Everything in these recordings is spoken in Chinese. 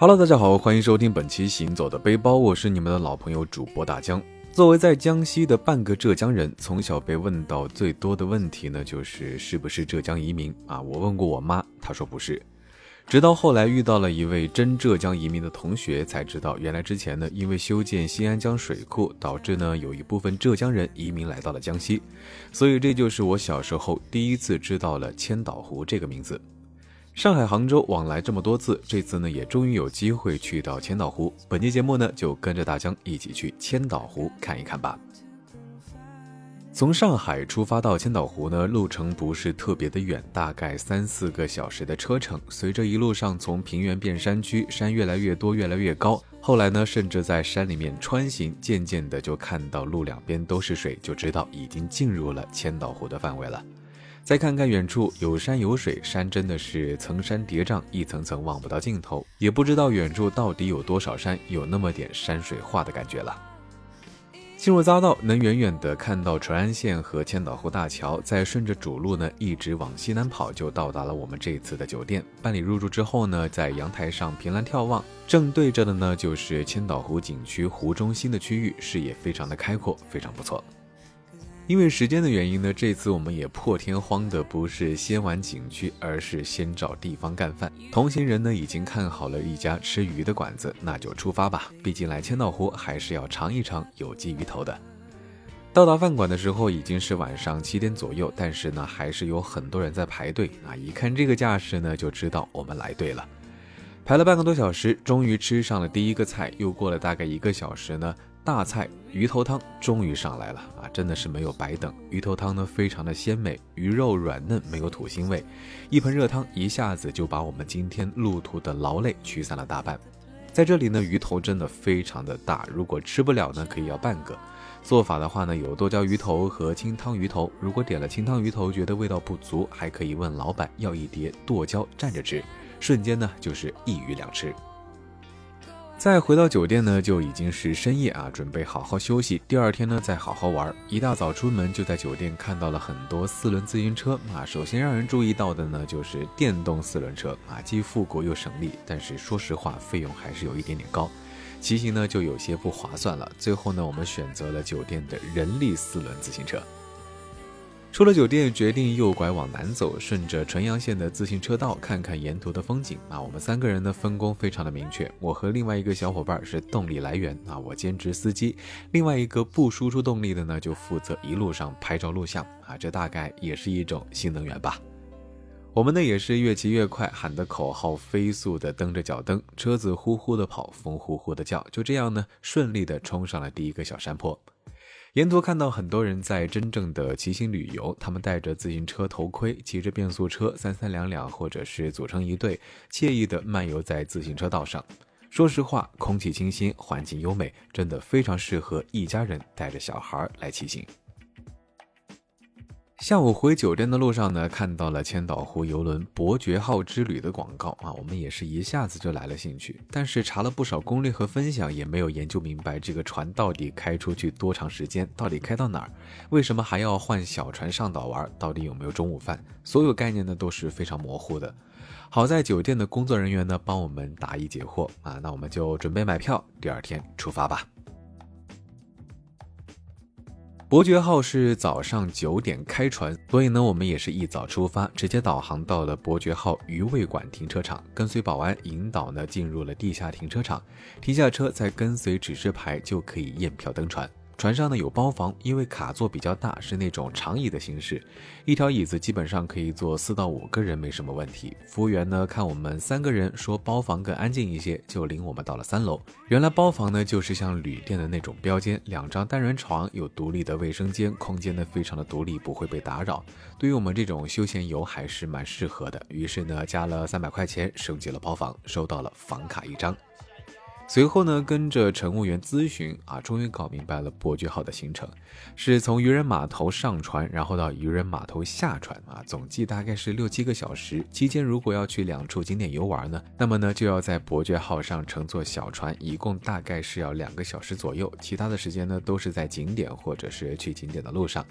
Hello，大家好，欢迎收听本期《行走的背包》，我是你们的老朋友主播大江。作为在江西的半个浙江人，从小被问到最多的问题呢，就是是不是浙江移民啊？我问过我妈，她说不是。直到后来遇到了一位真浙江移民的同学，才知道原来之前呢，因为修建新安江水库，导致呢有一部分浙江人移民来到了江西，所以这就是我小时候第一次知道了千岛湖这个名字。上海、杭州往来这么多次，这次呢也终于有机会去到千岛湖。本期节目呢就跟着大江一起去千岛湖看一看吧。从上海出发到千岛湖呢，路程不是特别的远，大概三四个小时的车程。随着一路上从平原变山区，山越来越多，越来越高。后来呢，甚至在山里面穿行，渐渐的就看到路两边都是水，就知道已经进入了千岛湖的范围了。再看看远处有山有水，山真的是层山叠嶂，一层层望不到尽头，也不知道远处到底有多少山，有那么点山水画的感觉了。进入匝道，能远远的看到淳安县和千岛湖大桥，再顺着主路呢一直往西南跑，就到达了我们这次的酒店。办理入住之后呢，在阳台上凭栏眺望，正对着的呢就是千岛湖景区湖中心的区域，视野非常的开阔，非常不错。因为时间的原因呢，这次我们也破天荒的不是先玩景区，而是先找地方干饭。同行人呢已经看好了一家吃鱼的馆子，那就出发吧。毕竟来千岛湖还是要尝一尝有机鱼头的。到达饭馆的时候已经是晚上七点左右，但是呢还是有很多人在排队啊。一看这个架势呢，就知道我们来对了。排了半个多小时，终于吃上了第一个菜。又过了大概一个小时呢。大菜鱼头汤终于上来了啊！真的是没有白等。鱼头汤呢，非常的鲜美，鱼肉软嫩，没有土腥味。一盆热汤一下子就把我们今天路途的劳累驱散了大半。在这里呢，鱼头真的非常的大，如果吃不了呢，可以要半个。做法的话呢，有剁椒鱼头和清汤鱼头。如果点了清汤鱼头觉得味道不足，还可以问老板要一碟剁椒蘸着吃，瞬间呢就是一鱼两吃。再回到酒店呢，就已经是深夜啊，准备好好休息。第二天呢，再好好玩。一大早出门就在酒店看到了很多四轮自行车啊。首先让人注意到的呢，就是电动四轮车啊，既复古又省力，但是说实话，费用还是有一点点高，骑行呢就有些不划算了。最后呢，我们选择了酒店的人力四轮自行车。出了酒店，决定右拐往南走，顺着纯阳线的自行车道看看沿途的风景。啊，我们三个人的分工非常的明确，我和另外一个小伙伴是动力来源，啊，我兼职司机，另外一个不输出动力的呢，就负责一路上拍照录像。啊，这大概也是一种新能源吧。我们呢也是越骑越快，喊的口号飞速的蹬着脚蹬，车子呼呼的跑，风呼呼的叫，就这样呢，顺利的冲上了第一个小山坡。沿途看到很多人在真正的骑行旅游，他们戴着自行车头盔，骑着变速车，三三两两或者是组成一队，惬意地漫游在自行车道上。说实话，空气清新，环境优美，真的非常适合一家人带着小孩来骑行。下午回酒店的路上呢，看到了千岛湖游轮“伯爵号”之旅的广告啊，我们也是一下子就来了兴趣。但是查了不少攻略和分享，也没有研究明白这个船到底开出去多长时间，到底开到哪儿，为什么还要换小船上岛玩，到底有没有中午饭，所有概念呢都是非常模糊的。好在酒店的工作人员呢帮我们答疑解惑啊，那我们就准备买票，第二天出发吧。伯爵号是早上九点开船，所以呢，我们也是一早出发，直接导航到了伯爵号鱼味馆停车场，跟随保安引导呢，进入了地下停车场，停下车，再跟随指示牌就可以验票登船。船上呢有包房，因为卡座比较大，是那种长椅的形式，一条椅子基本上可以坐四到五个人，没什么问题。服务员呢看我们三个人，说包房更安静一些，就领我们到了三楼。原来包房呢就是像旅店的那种标间，两张单人床，有独立的卫生间，空间呢非常的独立，不会被打扰。对于我们这种休闲游还是蛮适合的。于是呢加了三百块钱，升级了包房，收到了房卡一张。随后呢，跟着乘务员咨询啊，终于搞明白了伯爵号的行程，是从渔人码头上船，然后到渔人码头下船啊，总计大概是六七个小时。期间如果要去两处景点游玩呢，那么呢就要在伯爵号上乘坐小船，一共大概是要两个小时左右。其他的时间呢都是在景点或者是去景点的路上。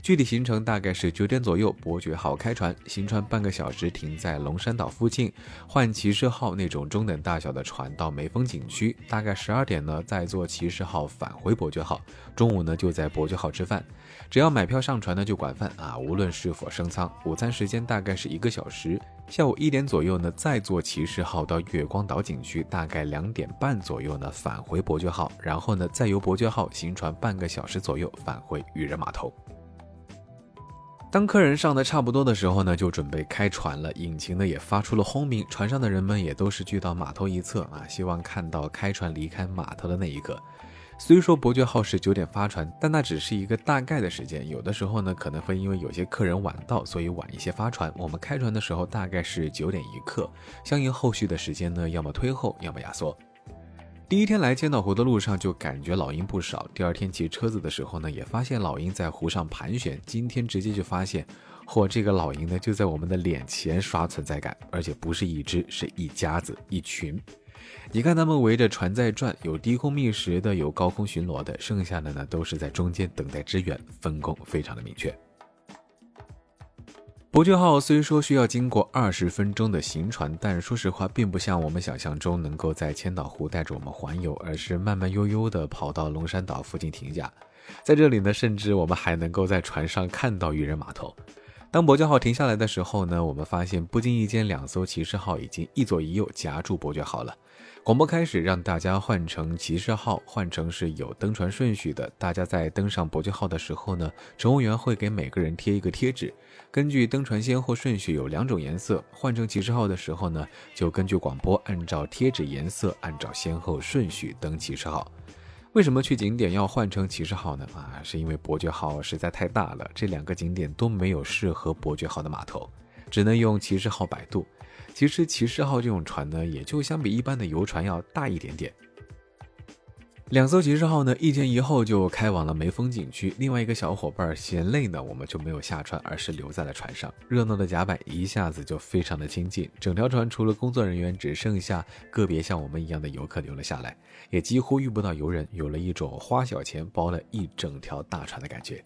具体行程大概是九点左右，伯爵号开船，行船半个小时，停在龙山岛附近，换骑士号那种中等大小的船到梅峰景区。大概十二点呢，再坐骑士号返回伯爵号。中午呢，就在伯爵号吃饭，只要买票上船呢，就管饭啊，无论是否升舱。午餐时间大概是一个小时。下午一点左右呢，再坐骑士号到月光岛景区，大概两点半左右呢，返回伯爵号，然后呢，再由伯爵号行船半个小时左右返回渔人码头。当客人上的差不多的时候呢，就准备开船了。引擎呢也发出了轰鸣，船上的人们也都是聚到码头一侧啊，希望看到开船离开码头的那一刻。虽说伯爵号是九点发船，但那只是一个大概的时间。有的时候呢，可能会因为有些客人晚到，所以晚一些发船。我们开船的时候大概是九点一刻，相应后续的时间呢，要么推后，要么压缩。第一天来千岛湖的路上就感觉老鹰不少，第二天骑车子的时候呢，也发现老鹰在湖上盘旋。今天直接就发现，嚯，这个老鹰呢就在我们的脸前刷存在感，而且不是一只，是一家子一群。你看他们围着船在转，有低空觅食的，有高空巡逻的，剩下的呢都是在中间等待支援，分工非常的明确。伯爵号虽说需要经过二十分钟的行船，但说实话，并不像我们想象中能够在千岛湖带着我们环游，而是慢慢悠悠地跑到龙山岛附近停下。在这里呢，甚至我们还能够在船上看到渔人码头。当伯爵号停下来的时候呢，我们发现不经意间，两艘骑士号已经一左一右夹住伯爵号了。广播开始让大家换成骑士号，换成是有登船顺序的。大家在登上伯爵号的时候呢，乘务员会给每个人贴一个贴纸，根据登船先后顺序有两种颜色。换成骑士号的时候呢，就根据广播按照贴纸颜色，按照先后顺序登骑士号。为什么去景点要换成骑士号呢？啊，是因为伯爵号实在太大了，这两个景点都没有适合伯爵号的码头，只能用骑士号摆渡。其实骑士号这种船呢，也就相比一般的游船要大一点点。两艘骑士号呢，一前一后就开往了梅峰景区。另外一个小伙伴嫌累呢，我们就没有下船，而是留在了船上。热闹的甲板一下子就非常的清静，整条船除了工作人员，只剩下个别像我们一样的游客留了下来，也几乎遇不到游人，有了一种花小钱包了一整条大船的感觉。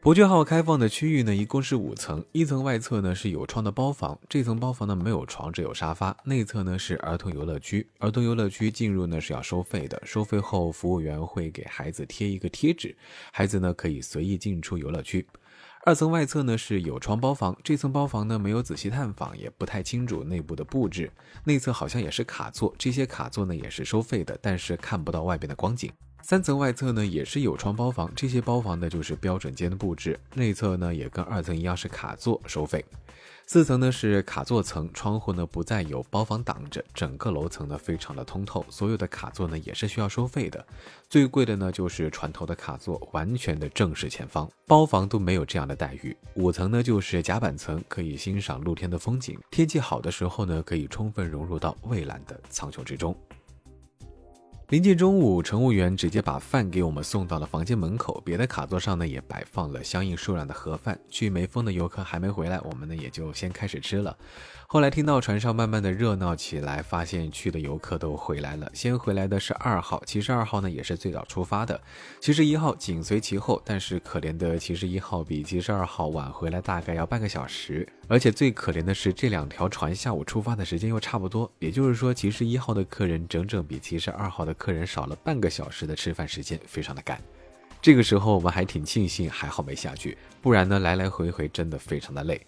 伯爵号开放的区域呢，一共是五层。一层外侧呢是有窗的包房，这层包房呢没有床，只有沙发。内侧呢是儿童游乐区，儿童游乐区进入呢是要收费的。收费后，服务员会给孩子贴一个贴纸，孩子呢可以随意进出游乐区。二层外侧呢是有窗包房，这层包房呢没有仔细探访，也不太清楚内部的布置。内侧好像也是卡座，这些卡座呢也是收费的，但是看不到外边的光景。三层外侧呢也是有窗包房，这些包房呢就是标准间的布置。内侧呢也跟二层一样是卡座收费。四层呢是卡座层，窗户呢不再有包房挡着，整个楼层呢非常的通透。所有的卡座呢也是需要收费的。最贵的呢就是船头的卡座，完全的正视前方，包房都没有这样的待遇。五层呢就是甲板层，可以欣赏露天的风景。天气好的时候呢，可以充分融入到蔚蓝的苍穹之中。临近中午，乘务员直接把饭给我们送到了房间门口。别的卡座上呢，也摆放了相应数量的盒饭。去梅峰的游客还没回来，我们呢也就先开始吃了。后来听到船上慢慢的热闹起来，发现去的游客都回来了。先回来的是二号，其实二号呢也是最早出发的，其实一号紧随其后。但是可怜的其实一号比其实二号晚回来大概要半个小时，而且最可怜的是这两条船下午出发的时间又差不多，也就是说其实一号的客人整整比其实二号的客人少了半个小时的吃饭时间，非常的赶。这个时候我们还挺庆幸，还好没下去，不然呢来来回回真的非常的累。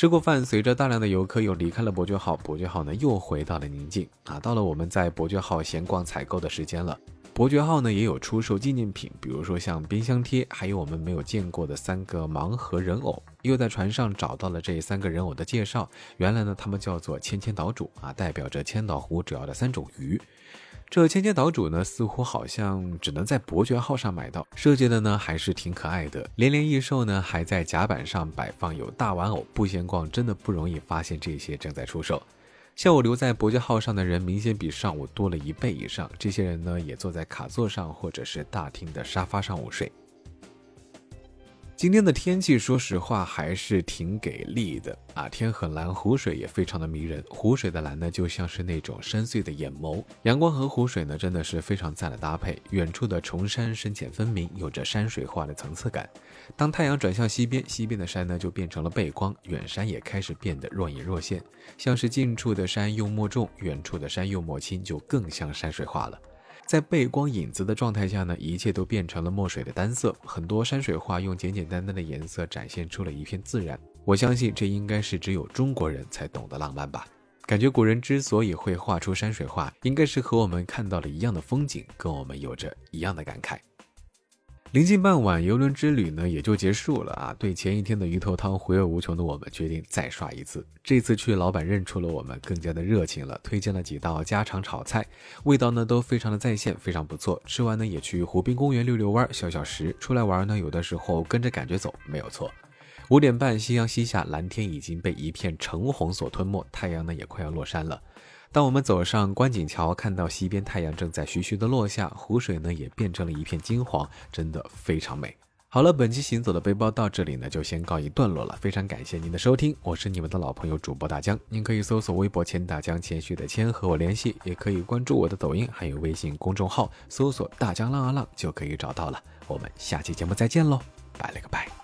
吃过饭，随着大量的游客又离开了伯爵号，伯爵号呢又回到了宁静啊。到了我们在伯爵号闲逛采购的时间了。伯爵号呢也有出售纪念品，比如说像冰箱贴，还有我们没有见过的三个盲盒人偶。又在船上找到了这三个人偶的介绍，原来呢他们叫做千千岛主啊，代表着千岛湖主要的三种鱼。这千千岛主呢，似乎好像只能在伯爵号上买到，设计的呢还是挺可爱的。连连异兽呢，还在甲板上摆放有大玩偶。不闲逛真的不容易发现这些正在出售。下午留在伯爵号上的人明显比上午多了一倍以上。这些人呢，也坐在卡座上或者是大厅的沙发上午睡。今天的天气，说实话还是挺给力的啊！天很蓝，湖水也非常的迷人。湖水的蓝呢，就像是那种深邃的眼眸。阳光和湖水呢，真的是非常赞的搭配。远处的崇山深浅分明，有着山水画的层次感。当太阳转向西边，西边的山呢就变成了背光，远山也开始变得若隐若现，像是近处的山又墨重，远处的山又墨轻，就更像山水画了。在背光影子的状态下呢，一切都变成了墨水的单色。很多山水画用简简单单的颜色展现出了一片自然。我相信这应该是只有中国人才懂得浪漫吧。感觉古人之所以会画出山水画，应该是和我们看到了一样的风景，跟我们有着一样的感慨。临近傍晚，游轮之旅呢也就结束了啊。对前一天的鱼头汤回味无穷的我们，决定再刷一次。这次去，老板认出了我们，更加的热情了，推荐了几道家常炒菜，味道呢都非常的在线，非常不错。吃完呢也去湖滨公园溜溜弯，消消食。出来玩呢，有的时候跟着感觉走，没有错。五点半，夕阳西下，蓝天已经被一片橙红所吞没，太阳呢也快要落山了。当我们走上观景桥，看到西边太阳正在徐徐的落下，湖水呢也变成了一片金黄，真的非常美。好了，本期行走的背包到这里呢就先告一段落了，非常感谢您的收听，我是你们的老朋友主播大江，您可以搜索微博“千大江”谦虚的谦和我联系，也可以关注我的抖音还有微信公众号，搜索“大江浪啊浪”就可以找到了。我们下期节目再见喽，拜了个拜。